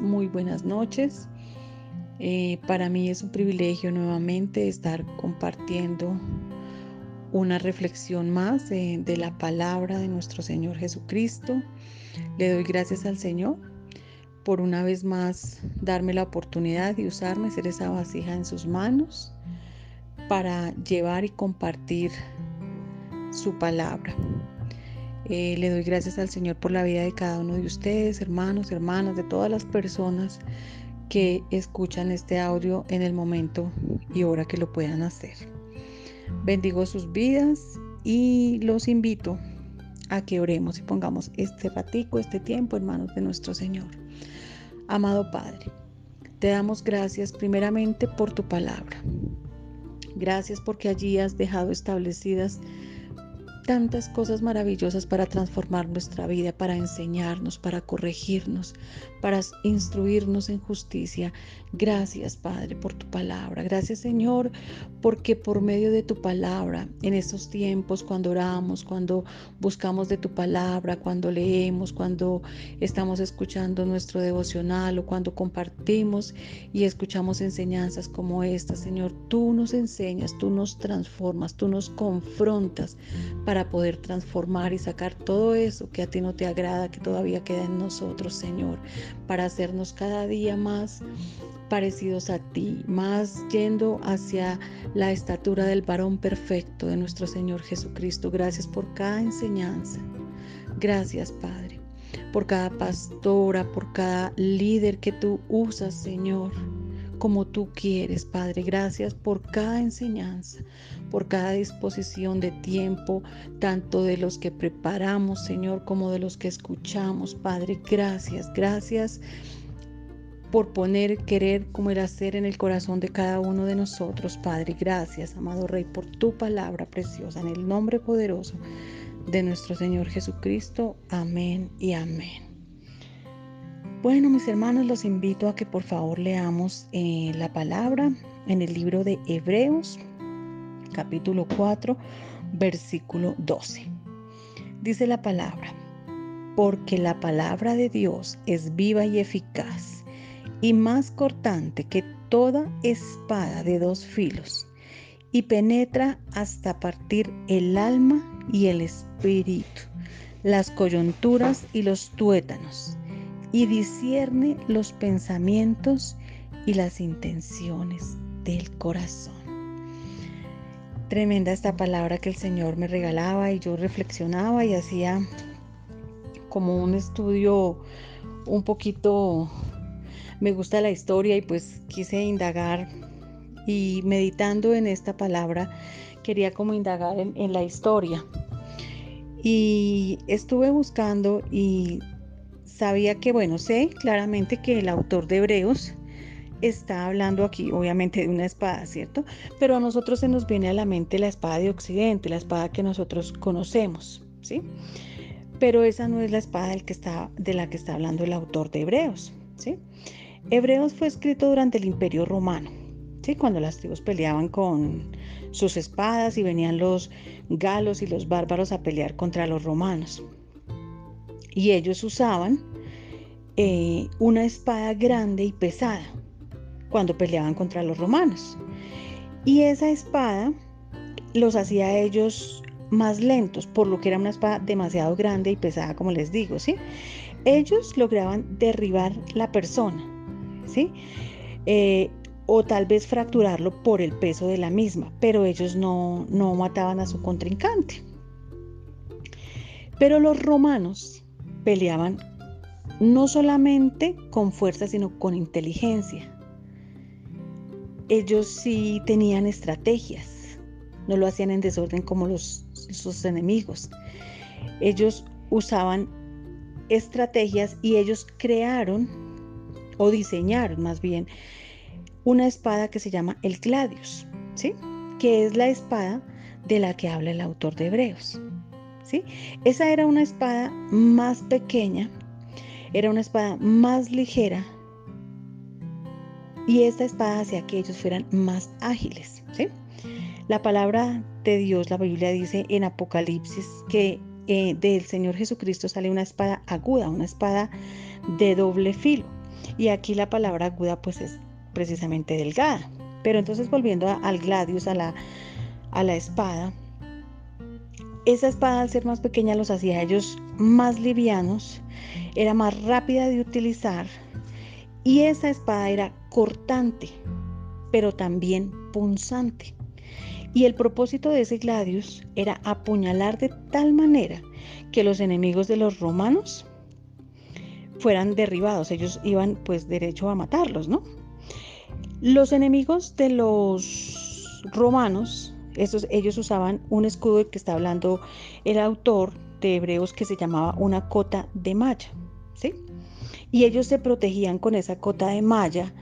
muy buenas noches. Eh, para mí es un privilegio nuevamente estar compartiendo una reflexión más de, de, la palabra de nuestro Señor Jesucristo. Le doy gracias al Señor por una vez más darme la oportunidad de usarme, ser esa vasija en sus manos para llevar y compartir su palabra. Eh, le doy gracias al Señor por la vida de cada uno de ustedes, hermanos, hermanas, de todas las personas que escuchan este audio en el momento y hora que lo puedan hacer. Bendigo sus vidas y los invito a que oremos y pongamos este ratico, este tiempo en manos de nuestro Señor. Amado Padre, te damos gracias primeramente por tu palabra. Gracias porque allí has dejado establecidas tantas cosas maravillosas para transformar nuestra vida, para enseñarnos, para corregirnos, para instruirnos en justicia. Gracias, Padre, por tu palabra. Gracias, Señor, porque por medio de tu palabra, en estos tiempos, cuando oramos, cuando buscamos de tu palabra, cuando leemos, cuando estamos escuchando nuestro devocional o cuando compartimos y escuchamos enseñanzas como esta, Señor, tú nos enseñas, tú nos transformas, tú nos confrontas para poder transformar y sacar todo eso que a ti no te agrada, que todavía queda en nosotros, Señor para hacernos cada día más parecidos a ti, más yendo hacia la estatura del varón perfecto de nuestro Señor Jesucristo. Gracias por cada enseñanza. Gracias, Padre, por cada pastora, por cada líder que tú usas, Señor, como tú quieres, Padre. Gracias por cada enseñanza, por cada disposición de tiempo, tanto de los que preparamos, Señor, como de los que escuchamos, Padre. Gracias, gracias por poner querer como el hacer en el corazón de cada uno de nosotros, Padre. Gracias, amado Rey, por tu palabra preciosa, en el nombre poderoso de nuestro Señor Jesucristo. Amén y amén. Bueno, mis hermanos, los invito a que por favor leamos eh, la palabra en el libro de Hebreos, capítulo 4, versículo 12. Dice la palabra, porque la palabra de Dios es viva y eficaz y más cortante que toda espada de dos filos y penetra hasta partir el alma y el espíritu, las coyunturas y los tuétanos, y discierne los pensamientos y las intenciones del corazón. Tremenda esta palabra que el Señor me regalaba y yo reflexionaba y hacía como un estudio un poquito, me gusta la historia y pues quise indagar y meditando en esta palabra quería como indagar en, en la historia. Y estuve buscando y sabía que, bueno, sé claramente que el autor de Hebreos está hablando aquí obviamente de una espada, ¿cierto? Pero a nosotros se nos viene a la mente la espada de Occidente, la espada que nosotros conocemos, ¿sí? Pero esa no es la espada de la que está hablando el autor de Hebreos, ¿sí? Hebreos fue escrito durante el Imperio Romano, ¿sí? Cuando las tribus peleaban con sus espadas y venían los galos y los bárbaros a pelear contra los romanos. Y ellos usaban eh, una espada grande y pesada, cuando peleaban contra los romanos. Y esa espada los hacía a ellos más lentos, por lo que era una espada demasiado grande y pesada, como les digo, ¿sí? Ellos lograban derribar la persona, ¿sí? Eh, o tal vez fracturarlo por el peso de la misma, pero ellos no, no mataban a su contrincante. Pero los romanos peleaban no solamente con fuerza, sino con inteligencia ellos sí tenían estrategias, no lo hacían en desorden como los, sus enemigos. Ellos usaban estrategias y ellos crearon o diseñaron más bien una espada que se llama el Gladius, ¿sí? que es la espada de la que habla el autor de Hebreos. Esa era una espada más pequeña, era una espada más ligera y esta espada hacía que ellos fueran más ágiles. La palabra de Dios, la Biblia dice en Apocalipsis que eh, del Señor Jesucristo sale una espada aguda, una espada de doble filo. Y aquí la palabra aguda pues es precisamente delgada. Pero entonces volviendo al gladius, a la, a la espada, esa espada al ser más pequeña los hacía ellos más livianos, era más rápida de utilizar y esa espada era cortante, pero también punzante. Y el propósito de ese gladius era apuñalar de tal manera que los enemigos de los romanos fueran derribados. Ellos iban pues derecho a matarlos, ¿no? Los enemigos de los romanos, ellos usaban un escudo del que está hablando el autor de Hebreos que se llamaba una cota de malla, ¿sí? Y ellos se protegían con esa cota de malla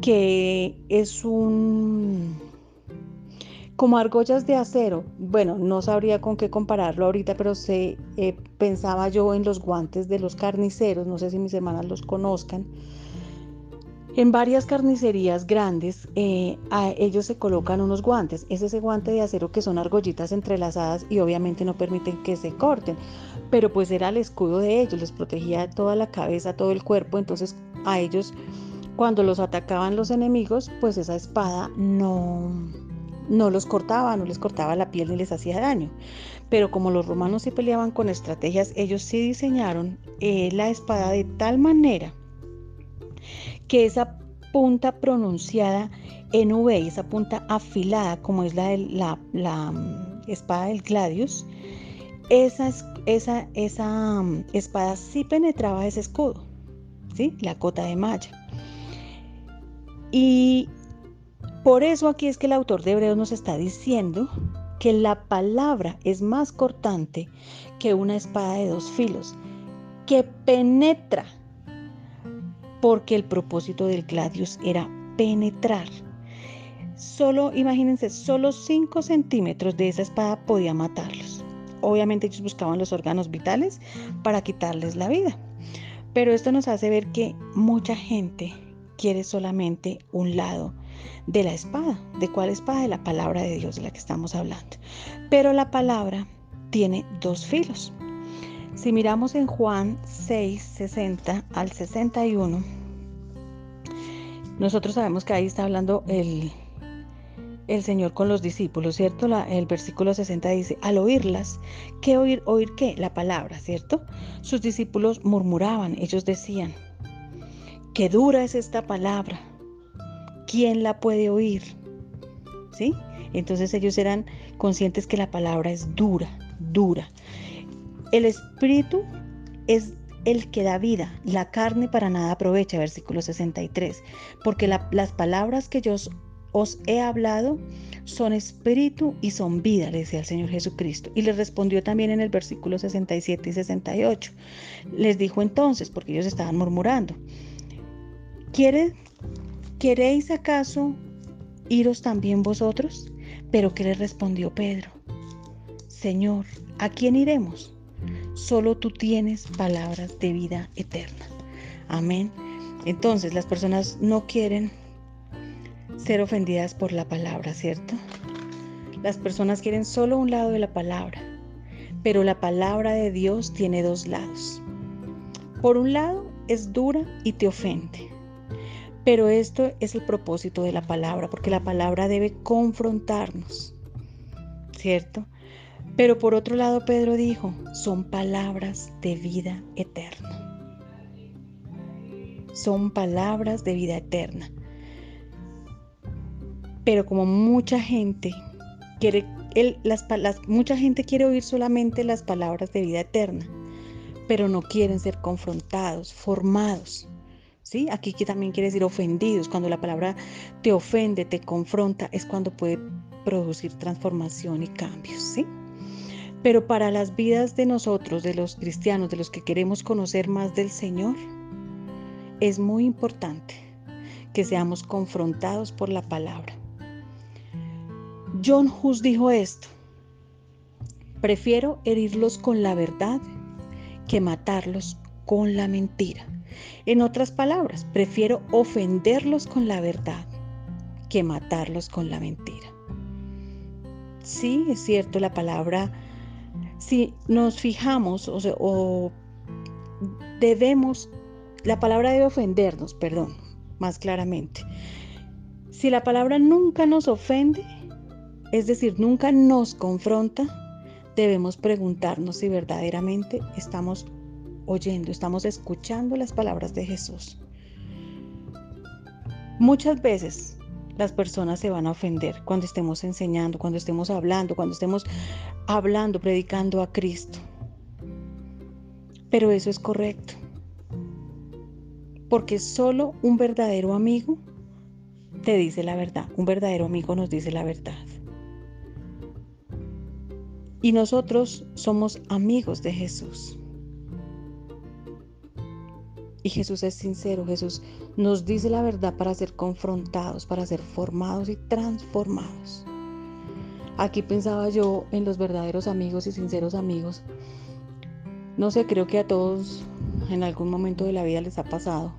que es un como argollas de acero. Bueno, no sabría con qué compararlo ahorita, pero se eh, pensaba yo en los guantes de los carniceros, no sé si mis hermanas los conozcan. En varias carnicerías grandes, eh, a ellos se colocan unos guantes. Es ese guante de acero que son argollitas entrelazadas y obviamente no permiten que se corten. Pero pues era el escudo de ellos, les protegía toda la cabeza, todo el cuerpo. Entonces a ellos, cuando los atacaban los enemigos, pues esa espada no, no los cortaba, no les cortaba la piel ni les hacía daño. Pero como los romanos se peleaban con estrategias, ellos sí diseñaron eh, la espada de tal manera que esa punta pronunciada en V, esa punta afilada como es la, la, mm, espada del gladius, esa, esa, esa mm, espada sí penetraba ese escudo, ¿sí? la cota de malla. Y por eso aquí es que el autor de Hebreos nos está diciendo que la palabra es más cortante que una espada de dos filos, que penetra, porque el propósito del gladius era penetrar. Solo, imagínense, solo 5 centímetros de esa espada podía matarlos. Obviamente ellos buscaban los órganos vitales para quitarles la vida. Pero esto nos hace ver que mucha gente quiere solamente un lado de la espada. ¿De cuál espada? De la palabra de Dios de la que estamos hablando. Pero la palabra tiene dos filos. Si miramos en Juan 6, 60 al 61, nosotros sabemos que ahí está hablando el, el Señor con los discípulos, ¿cierto? el versículo 60 dice, al oírlas, ¿qué oír? ¿Oír qué? La palabra, ¿cierto? Sus discípulos murmuraban, ellos decían, qué dura es esta palabra, ¿quién la puede oír? ¿Sí? Entonces ellos eran conscientes que la palabra es dura, dura. El espíritu es el que da vida, la carne para nada aprovecha, versículo 63, porque las palabras que yo os he hablado son espíritu y son vida, le decía el Señor Jesucristo. Y les respondió también en el versículo 67 y 68. Les dijo entonces, porque ellos estaban murmurando, ¿quiere ¿Queréis acaso iros también vosotros? Pero ¿qué le respondió Pedro? Señor, ¿a quién iremos? Solo tú tienes palabras de vida eterna. Amén. Entonces las personas no quieren ser ofendidas por la palabra, ¿cierto? Las personas quieren solo un lado de la palabra, pero la palabra de Dios tiene dos lados. Por un lado es dura y te ofende, pero esto es el propósito de la palabra, porque la palabra debe confrontarnos, ¿cierto? Pero por otro lado, Pedro dijo, son palabras de vida eterna. Son palabras de vida eterna. Pero como mucha gente quiere, mucha gente quiere oír solamente las palabras de vida eterna, pero no quieren ser confrontados, formados. Aquí también quiere decir ofendidos. Cuando la palabra te ofende, te confronta, es cuando puede producir transformación y cambios, ¿sí? Pero para las vidas de nosotros, de los cristianos, de los que queremos conocer más del Señor, es muy importante que seamos confrontados por la palabra. John Hus dijo esto, prefiero herirlos con la verdad que matarlos con la mentira. En otras palabras, prefiero ofenderlos con la verdad que matarlos con la mentira. Sí, es cierto, la palabra, si nos fijamos o, debemos la palabra debe ofendernos, perdón, más claramente. Si la palabra nunca nos ofende, es decir, nunca nos confronta, debemos preguntarnos si verdaderamente estamos oyendo, estamos escuchando las palabras de Jesús. Muchas veces las personas se van a ofender cuando estemos enseñando, cuando estemos hablando, cuando estemos hablando, predicando a Cristo. Pero eso es correcto. Porque solo un verdadero amigo te dice la verdad. Un verdadero amigo nos dice la verdad. Y nosotros somos amigos de Jesús. Y Jesús es sincero, Jesús nos dice la verdad para ser confrontados, para ser formados y transformados. Aquí pensaba yo en los verdaderos amigos y sinceros amigos. No sé, creo que a todos en algún momento de la vida les ha pasado.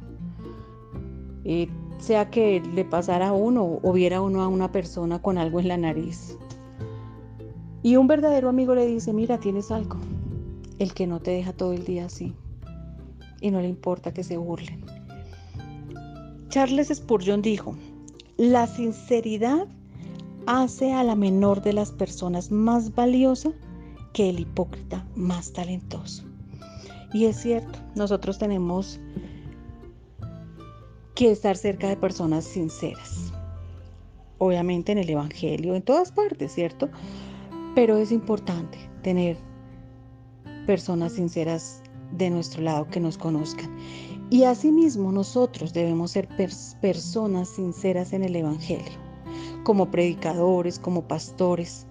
Sea que le pasara a uno o viera uno a una persona con algo en la nariz. Y un verdadero amigo le dice, mira, tienes algo. El que no te deja todo el día así. Y no le importa que se burlen. Charles Spurgeon dijo, la sinceridad hace a la menor de las personas más valiosa que el hipócrita más talentoso. Y es cierto, nosotros tenemos que estar cerca de personas sinceras. Obviamente en el Evangelio, en todas partes, ¿cierto? Pero es importante tener personas sinceras de nuestro lado que nos conozcan. Y asimismo nosotros debemos ser personas sinceras en el Evangelio, como predicadores, como pastores,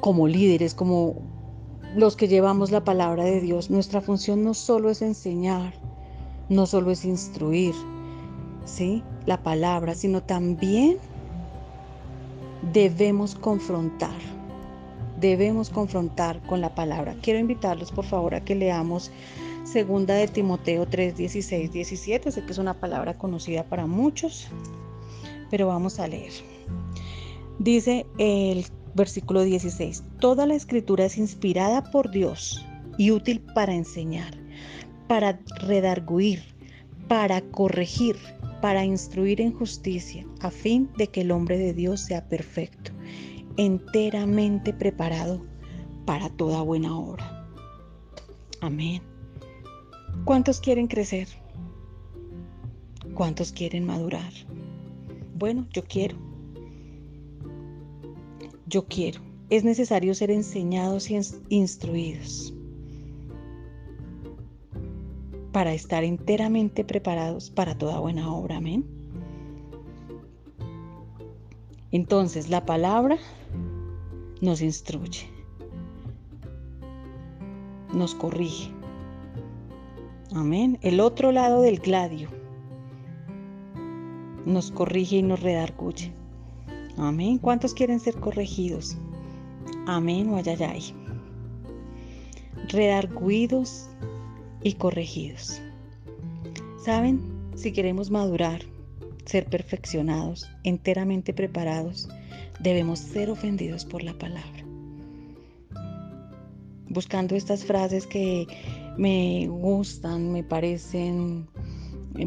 como líderes, como los que llevamos la palabra de Dios. Nuestra función no solo es enseñar, no solo es instruir, ¿sí? La palabra, sino también debemos confrontar debemos confrontar con la palabra. Quiero invitarlos por favor a que leamos segunda de Timoteo 3, 16, 17. Sé que es una palabra conocida para muchos, pero vamos a leer. Dice el versículo 16, toda la escritura es inspirada por Dios y útil para enseñar, para redarguir, para corregir, para instruir en justicia, a fin de que el hombre de Dios sea perfecto enteramente preparado para toda buena obra. Amén. ¿Cuántos quieren crecer? ¿Cuántos quieren madurar? Bueno, yo quiero. Yo quiero. Es necesario ser enseñados y instruidos para estar enteramente preparados para toda buena obra. Amén. Entonces, la palabra nos instruye, nos corrige. Amén. El otro lado del gladio nos corrige y nos redarguye. Amén. ¿Cuántos quieren ser corregidos? Amén o ayayay. Redarguidos y corregidos. ¿Saben? Si queremos madurar, ser perfeccionados, enteramente preparados, debemos ser ofendidos por la palabra. Buscando estas frases que me gustan, me parecen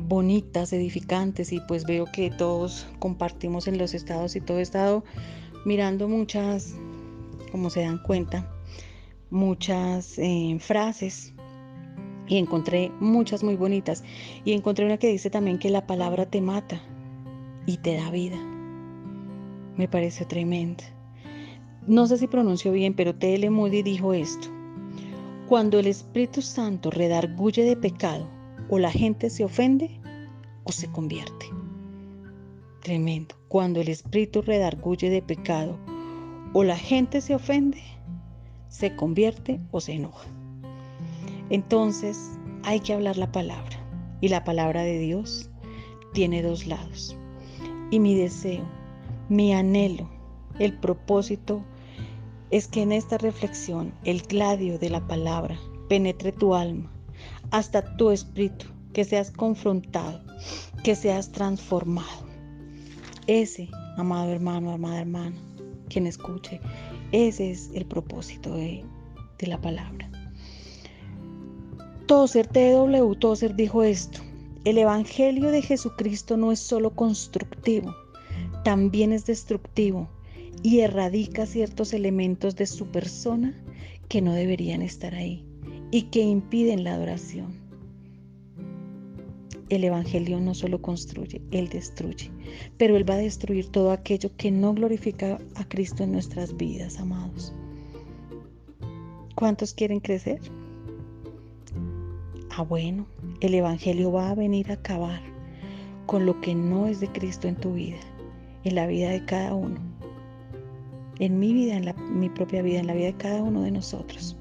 bonitas, edificantes y pues veo que todos compartimos en los estados y todo he estado mirando muchas, como se dan cuenta, muchas eh, frases y encontré muchas muy bonitas y encontré una que dice también que la palabra te mata y te da vida me pareció tremendo. No sé si pronuncio bien, pero T.L. Moody dijo esto. Cuando el Espíritu Santo redarguye de pecado, o la gente se ofende o se convierte. Tremendo. Cuando el Espíritu redarguye de pecado, o la gente se ofende, se convierte o se enoja. Entonces hay que hablar la palabra. Y la palabra de Dios tiene dos lados. Y mi deseo mi anhelo, el propósito es que en esta reflexión el gladio de la palabra penetre tu alma hasta tu espíritu, que seas confrontado, que seas transformado. Ese, amado hermano, amada hermana, quien escuche, ese es el propósito de, la palabra. Tozer, T.W. Tozer dijo esto, el Evangelio de Jesucristo no es solo constructivo, también es destructivo y erradica ciertos elementos de su persona que no deberían estar ahí y que impiden la adoración. El Evangelio no solo construye, Él destruye, pero Él va a destruir todo aquello que no glorifica a Cristo en nuestras vidas, amados. ¿Cuántos quieren crecer? Ah, bueno, el Evangelio va a venir a acabar con lo que no es de Cristo en tu vida, en la vida de cada uno, en mi vida, en mi propia vida, en la vida de cada uno de nosotros.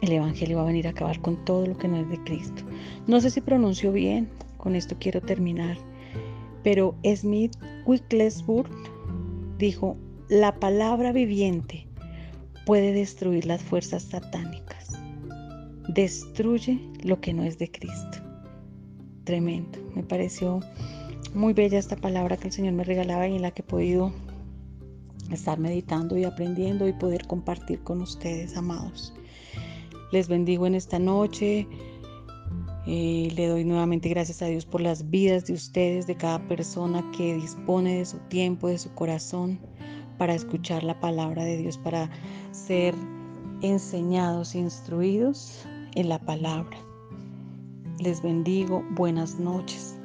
El Evangelio va a venir a acabar con todo lo que no es de Cristo. No sé si pronuncio bien, con esto quiero terminar, pero Smith Wigglesworth dijo, la palabra viviente puede destruir las fuerzas satánicas destruye lo que no es de Cristo. Tremendo. Me pareció muy bella esta palabra que el Señor me regalaba y en la que he podido estar meditando y aprendiendo y poder compartir con ustedes, amados. Les bendigo en esta noche. Eh, le doy nuevamente gracias a Dios por las vidas de ustedes, de cada persona que dispone de su tiempo, de su corazón, para escuchar la palabra de Dios, para ser enseñados, instruidos en la palabra. Les bendigo, buenas noches.